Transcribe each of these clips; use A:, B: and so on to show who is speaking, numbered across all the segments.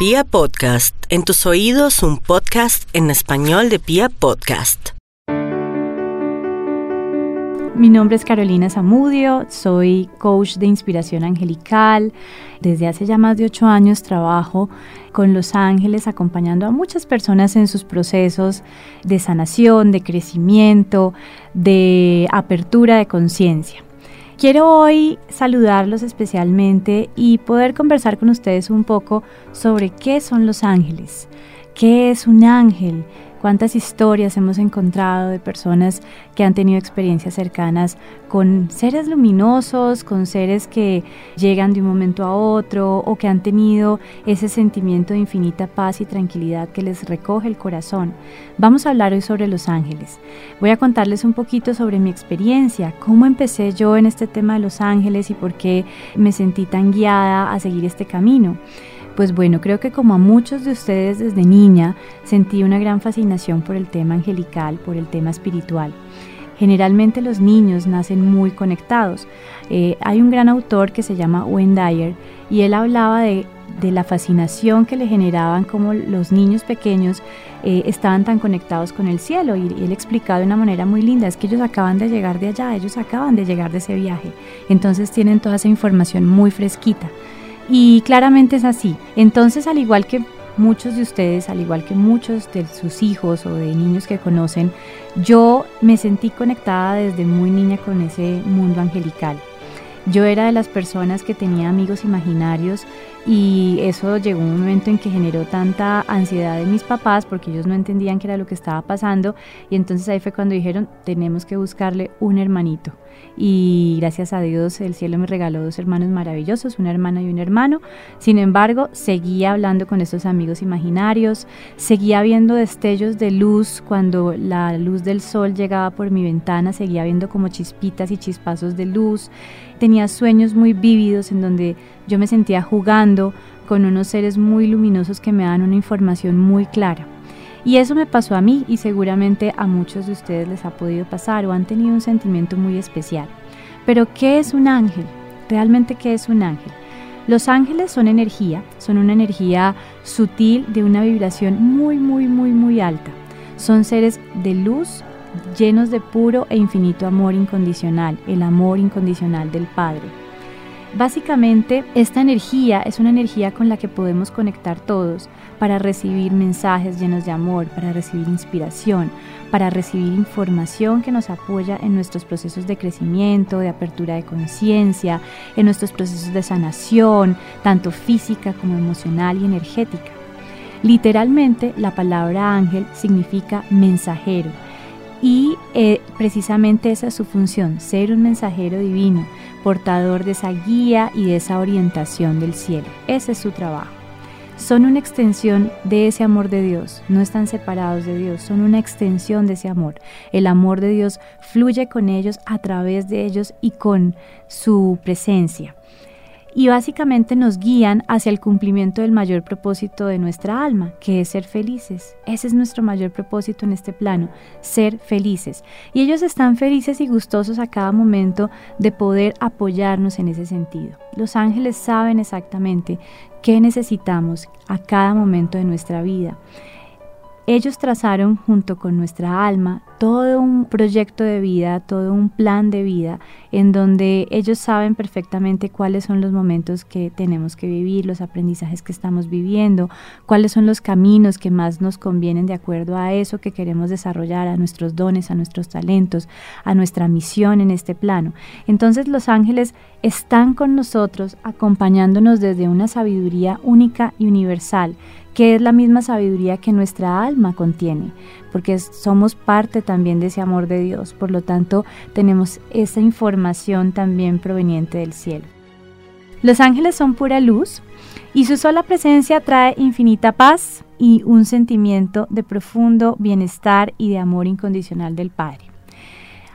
A: Pia Podcast, en tus oídos un podcast en español de Pia Podcast.
B: Mi nombre es Carolina Zamudio, soy coach de inspiración angelical. Desde hace ya más de ocho años trabajo con los ángeles acompañando a muchas personas en sus procesos de sanación, de crecimiento, de apertura de conciencia. Quiero hoy saludarlos especialmente y poder conversar con ustedes un poco sobre qué son los ángeles, qué es un ángel, cuántas historias hemos encontrado de personas que han tenido experiencias cercanas con seres luminosos, con seres que llegan de un momento a otro o que han tenido ese sentimiento de infinita paz y tranquilidad que les recoge el corazón. Vamos a hablar hoy sobre los ángeles. Voy a contarles un poquito sobre mi experiencia, cómo empecé yo en este tema de los ángeles y por qué me sentí tan guiada a seguir este camino. Pues bueno, creo que como a muchos de ustedes desde niña sentí una gran fascinación por el tema angelical, por el tema espiritual. Generalmente los niños nacen muy conectados. Eh, hay un gran autor que se llama Wayne Dyer y él hablaba de, la fascinación que le generaban como los niños pequeños eh, estaban tan conectados con el cielo y él explicaba de una manera muy linda, es que ellos acaban de llegar de allá, ellos acaban de llegar de ese viaje, entonces tienen toda esa información muy fresquita. Y claramente es así. Entonces, al igual que muchos de ustedes, al igual que muchos de sus hijos o de niños que conocen, yo me sentí conectada desde muy niña con ese mundo angelical. Yo era de las personas que tenía amigos imaginarios y eso llegó un momento en que generó tanta ansiedad en mis papás porque ellos no entendían qué era lo que estaba pasando y entonces ahí fue cuando dijeron tenemos que buscarle un hermanito y gracias a Dios el cielo me regaló dos hermanos maravillosos, una hermana y un hermano. Sin embargo, seguía hablando con estos amigos imaginarios, seguía viendo destellos de luz cuando la luz del sol llegaba por mi ventana, seguía viendo como chispitas y chispazos de luz. Tenía sueños muy vívidos en donde yo me sentía jugando con unos seres muy luminosos que me dan una información muy clara. Y eso me pasó a mí y seguramente a muchos de ustedes les ha podido pasar o han tenido un sentimiento muy especial. Pero ¿qué es un ángel? ¿Realmente qué es un ángel? Los ángeles son energía, son una energía sutil de una vibración muy, muy, muy, muy alta. Son seres de luz llenos de puro e infinito amor incondicional, el amor incondicional del Padre. Básicamente, esta energía es una energía con la que podemos conectar todos para recibir mensajes llenos de amor, para recibir inspiración, para recibir información que nos apoya en nuestros procesos de crecimiento, de apertura de conciencia, en nuestros procesos de sanación, tanto física como emocional y energética. Literalmente, la palabra ángel significa mensajero y eh, precisamente esa es su función, ser un mensajero divino, portador de esa guía y de esa orientación del cielo. Ese es su trabajo. Son una extensión de ese amor de Dios, no están separados de Dios, son una extensión de ese amor. El amor de Dios fluye con ellos, a través de ellos y con su presencia y básicamente nos guían hacia el cumplimiento del mayor propósito de nuestra alma, que es ser felices. Ese es nuestro mayor propósito en este plano, ser felices. Y ellos están felices y gustosos a cada momento de poder apoyarnos en ese sentido. Los ángeles saben exactamente qué necesitamos a cada momento de nuestra vida. Ellos trazaron junto con nuestra alma todo un proyecto de vida, todo un plan de vida, en donde ellos saben perfectamente cuáles son los momentos que tenemos que vivir, los aprendizajes que estamos viviendo, cuáles son los caminos que más nos convienen de acuerdo a eso que queremos desarrollar, a nuestros dones, a nuestros talentos, a nuestra misión en este plano. Entonces los ángeles están con nosotros acompañándonos desde una sabiduría única y universal que es la misma sabiduría que nuestra alma contiene, porque somos parte también de ese amor de Dios, por lo tanto tenemos esa información también proveniente del cielo. Los ángeles son pura luz y su sola presencia trae infinita paz y un sentimiento de profundo bienestar y de amor incondicional del Padre.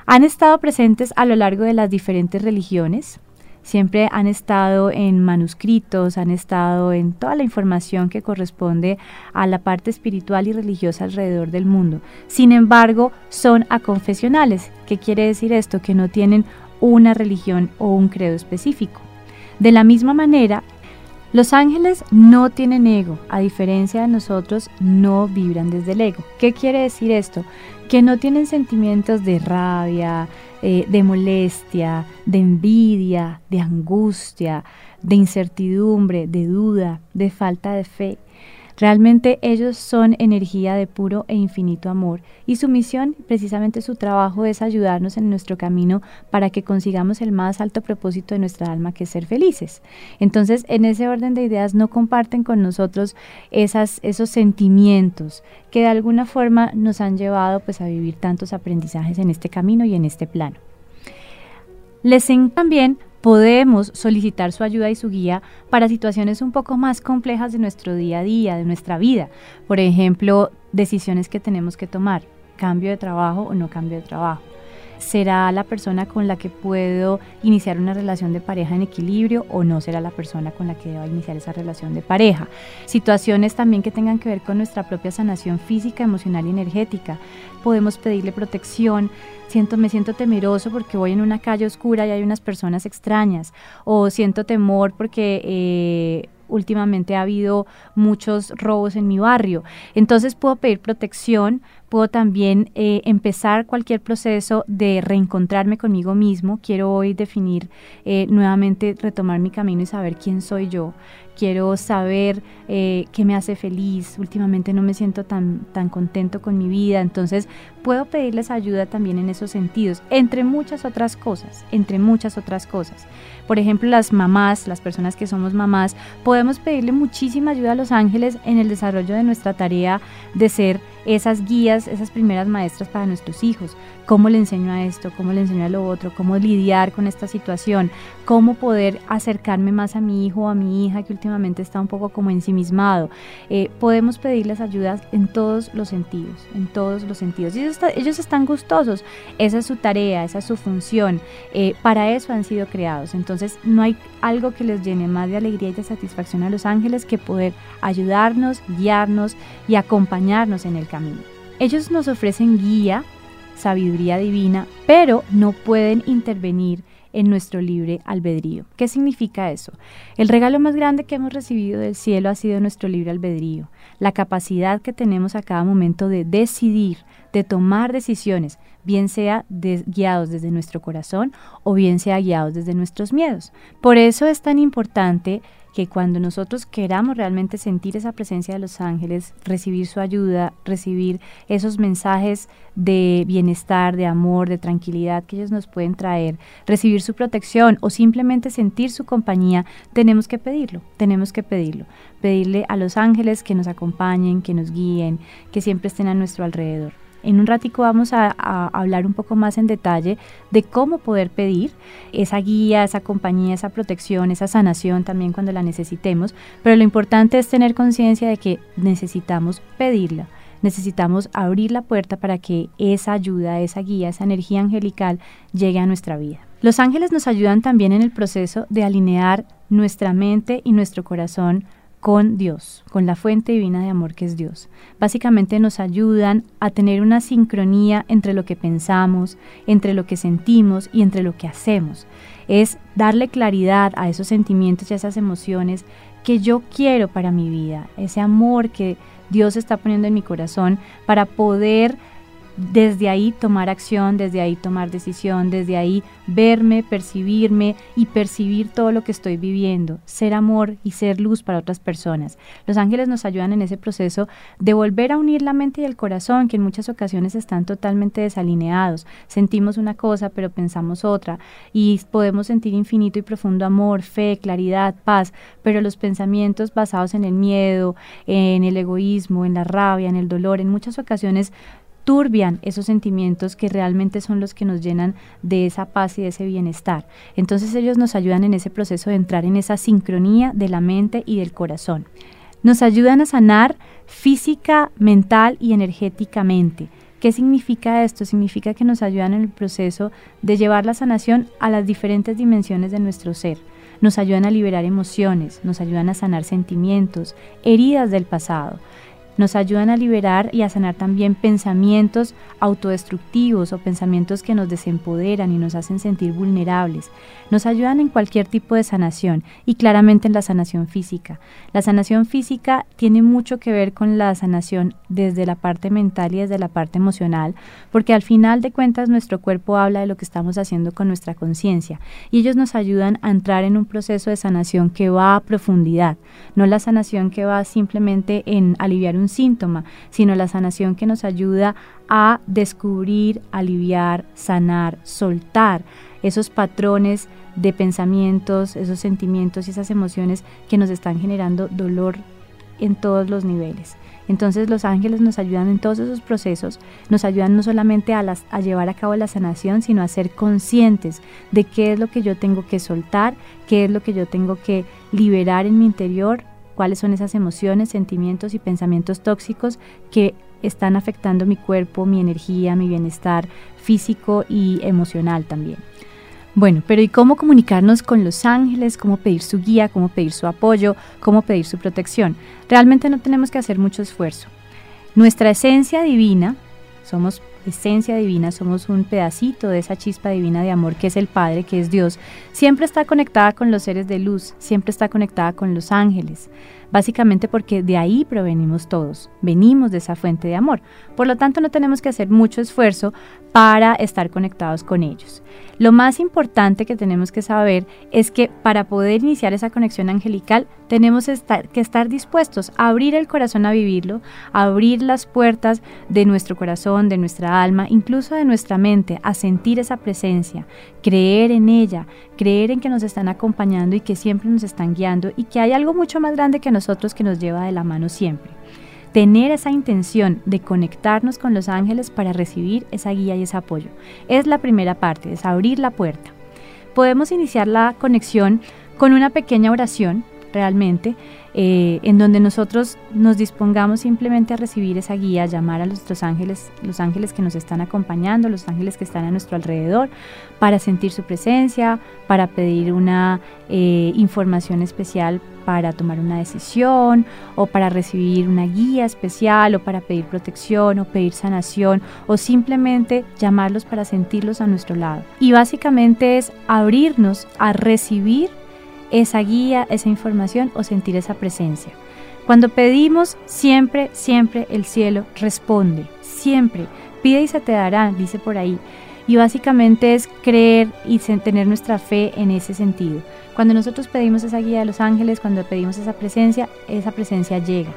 B: Han estado presentes a lo largo de las diferentes religiones, siempre han estado en manuscritos, han estado en toda la información que corresponde a la parte espiritual y religiosa alrededor del mundo. Sin embargo, son aconfesionales. ¿Qué quiere decir esto? Que no tienen una religión o un credo específico. De la misma manera, Los ángeles no tienen ego, a diferencia de nosotros, no vibran desde el ego. ¿Qué quiere decir esto? Que no tienen sentimientos de rabia, eh, de molestia, de envidia, de angustia, de incertidumbre, de duda, de falta de fe. Realmente ellos son energía de puro e infinito amor y su misión, precisamente su trabajo, es ayudarnos en nuestro camino para que consigamos el más alto propósito de nuestra alma, que es ser felices. Entonces, en ese orden de ideas, no comparten con nosotros esos sentimientos que de alguna forma nos han llevado pues, a vivir tantos aprendizajes en este camino y en este plano. Les también podemos solicitar su ayuda y su guía para situaciones un poco más complejas de nuestro día a día, de nuestra vida. Por ejemplo, decisiones que tenemos que tomar, cambio de trabajo o no cambio de trabajo será la persona con la que puedo iniciar una relación de pareja en equilibrio o no será la persona con la que debo iniciar esa relación de pareja. Situaciones también que tengan que ver con nuestra propia sanación física, emocional y energética. Podemos pedirle protección. Siento, me siento temeroso porque voy en una calle oscura y hay unas personas extrañas. O siento temor porque eh, últimamente ha habido muchos robos en mi barrio. Entonces puedo pedir protección, también eh, empezar cualquier proceso de reencontrarme conmigo mismo. Quiero hoy definir eh, nuevamente, retomar mi camino y saber quién soy yo. Quiero saber eh, qué me hace feliz. Últimamente no me siento tan, tan contento con mi vida. Entonces puedo pedirles ayuda también en esos sentidos, entre muchas otras cosas, entre muchas otras cosas. Por ejemplo, las mamás, las personas que somos mamás, podemos pedirle muchísima ayuda a los ángeles en el desarrollo de nuestra tarea de ser esas guías, esas primeras maestras para nuestros hijos. ¿Cómo le enseño a esto? ¿Cómo le enseño a lo otro? ¿Cómo lidiar con esta situación? ¿Cómo poder acercarme más a mi hijo o a mi hija que está un poco como ensimismado? Eh, podemos pedirles ayudas en todos los sentidos, en todos los sentidos. Ellos, ellos están gustosos. Esa es su tarea, esa es su función. Eh, para eso han sido creados. Entonces no hay algo que les llene más de alegría y de satisfacción a los ángeles que poder ayudarnos, guiarnos y acompañarnos en el camino. Ellos nos ofrecen guía, sabiduría divina, pero no pueden intervenir en nuestro libre albedrío. ¿Qué significa eso? El regalo más grande que hemos recibido del cielo ha sido nuestro libre albedrío, la capacidad que tenemos a cada momento de decidir, de tomar decisiones, bien sea guiados desde nuestro corazón o bien sea guiados desde nuestros miedos. Por eso es tan importante que cuando nosotros queramos realmente sentir esa presencia de los ángeles, recibir su ayuda, recibir esos mensajes de bienestar, de amor, de tranquilidad que ellos nos pueden traer, recibir su protección o simplemente sentir su compañía, tenemos que pedirlo, tenemos que pedirlo, pedirle a los ángeles que nos acompañen, que nos guíen, que siempre estén a nuestro alrededor. En un ratico vamos a, hablar un poco más en detalle de cómo poder pedir esa guía, esa compañía, esa protección, esa sanación también cuando la necesitemos, pero lo importante es tener conciencia de que necesitamos pedirla necesitamos abrir la puerta para que esa ayuda, esa guía, esa energía angelical llegue a nuestra vida. Los ángeles nos ayudan también en el proceso de alinear nuestra mente y nuestro corazón con Dios, con la fuente divina de amor que es Dios. Básicamente nos ayudan a tener una sincronía entre lo que pensamos, entre lo que sentimos y entre lo que hacemos. Es darle claridad a esos sentimientos y a esas emociones que yo quiero para mi vida, ese amor que Dios está poniendo en mi corazón para poder desde ahí tomar acción, desde ahí tomar decisión, desde ahí verme, percibirme y percibir todo lo que estoy viviendo, ser amor y ser luz para otras personas. Los ángeles nos ayudan en ese proceso de volver a unir la mente y el corazón, que en muchas ocasiones están totalmente desalineados. Sentimos una cosa, pero pensamos otra, y podemos sentir infinito y profundo amor, fe, claridad, paz, pero los pensamientos basados en el miedo, en el egoísmo, en la rabia, en el dolor, en muchas ocasiones turbian esos sentimientos que realmente son los que nos llenan de esa paz y de ese bienestar. Entonces ellos nos ayudan en ese proceso de entrar en esa sincronía de la mente y del corazón. Nos ayudan a sanar física, mental y energéticamente. ¿Qué significa esto? Significa que nos ayudan en el proceso de llevar la sanación a las diferentes dimensiones de nuestro ser. Nos ayudan a liberar emociones, nos ayudan a sanar sentimientos, heridas del pasado nos ayudan a liberar y a sanar también pensamientos autodestructivos o pensamientos que nos desempoderan y nos hacen sentir vulnerables. Nos ayudan en cualquier tipo de sanación y claramente en la sanación física. La sanación física tiene mucho que ver con la sanación desde la parte mental y desde la parte emocional, porque al final de cuentas nuestro cuerpo habla de lo que estamos haciendo con nuestra conciencia y ellos nos ayudan a entrar en un proceso de sanación que va a profundidad, no la sanación que va simplemente en aliviar un síntoma, sino la sanación que nos ayuda a descubrir, aliviar, sanar, soltar esos patrones de pensamientos, esos sentimientos y esas emociones que nos están generando dolor en todos los niveles. Entonces los ángeles nos ayudan en todos esos procesos, nos ayudan no solamente a, a, llevar a cabo la sanación, sino a ser conscientes de qué es lo que yo tengo que soltar, qué es lo que yo tengo que liberar en mi interior cuáles son esas emociones, sentimientos y pensamientos tóxicos que están afectando mi cuerpo, mi energía, mi bienestar físico y emocional también. Bueno, pero ¿y cómo comunicarnos con los ángeles? ¿Cómo pedir su guía? ¿Cómo pedir su apoyo? ¿Cómo pedir su protección? Realmente no tenemos que hacer mucho esfuerzo. Nuestra esencia divina, somos esencia divina, somos un pedacito de esa chispa divina de amor que es el Padre, que es Dios, siempre está conectada con los seres de luz, siempre está conectada con los ángeles, básicamente porque de ahí provenimos todos, venimos de esa fuente de amor. Por lo tanto, no tenemos que hacer mucho esfuerzo para estar conectados con ellos. Lo más importante que tenemos que saber es que para poder iniciar esa conexión angelical tenemos que estar dispuestos a abrir el corazón a vivirlo, a abrir las puertas de nuestro corazón, de nuestra alma, incluso de nuestra mente, a sentir esa presencia, creer en ella, creer en que nos están acompañando y que siempre nos están guiando y que hay algo mucho más grande que nosotros que nos lleva de la mano siempre tener esa intención de conectarnos con los ángeles para recibir esa guía y ese apoyo. Es la primera parte, es abrir la puerta. Podemos iniciar la conexión con una pequeña oración, realmente, eh, en donde nosotros nos dispongamos simplemente a recibir esa guía, llamar a nuestros ángeles, los ángeles que nos están acompañando, los ángeles que están a nuestro alrededor, para sentir su presencia, para pedir una eh, información especial para tomar una decisión o para recibir una guía especial o para pedir protección o pedir sanación o simplemente llamarlos para sentirlos a nuestro lado. Y básicamente es abrirnos a recibir esa guía, esa información o sentir esa presencia. Cuando pedimos, siempre, siempre el cielo responde, siempre. Pide y se te dará, dice por ahí. Y básicamente es creer y tener nuestra fe en ese sentido. Cuando nosotros pedimos esa guía de los ángeles, cuando pedimos esa presencia, esa presencia llega.